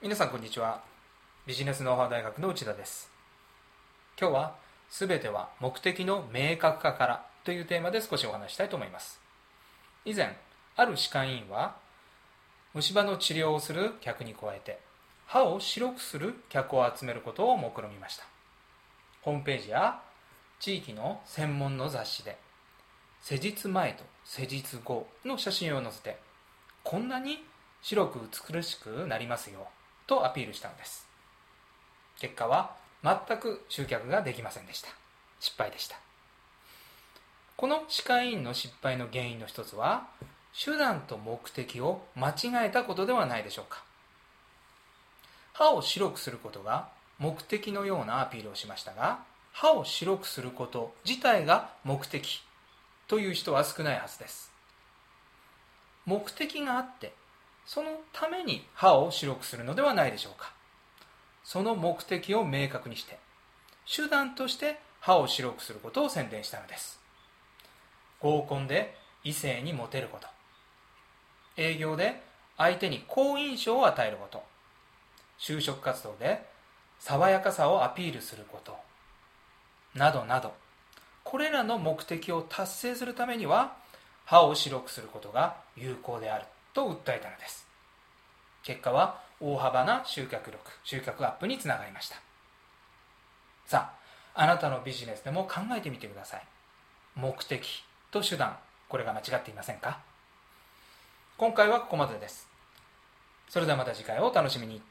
皆さんこんにちは。ビジネスノウハウ大学の内田です。今日は全ては目的の明確化からというテーマで少しお話したいと思います。以前ある歯科医院は虫歯の治療をする客に加えて歯を白くする客を集めることを目論みました。ホームページや地域の専門の雑誌で施術前と施術後の写真を載せてこんなに白く美しくなりますよとアピールしたのです。結果は全く集客ができませんでした。失敗でした。この歯科医院の失敗の原因の一つは手段と目的を間違えたことではないでしょうか。歯を白くすることが目的のようなアピールをしましたが歯を白くすること自体が目的。という人は少ないはずです。目的があってそのために歯を白くするのではないでしょうか。その目的を明確にして手段として歯を白くすることを宣伝したのです。合コンで異性にモテること。営業で相手に好印象を与えること。就職活動で爽やかさをアピールすること。などなど。これらの目的を達成するためには歯を白くすることが有効であると訴えたのです。結果は大幅な集客力集客アップにつながりました。さああなたのビジネスでも考えてみてください。目的と手段これが間違っていませんか？今回はここまでです。それではまた次回をお楽しみに。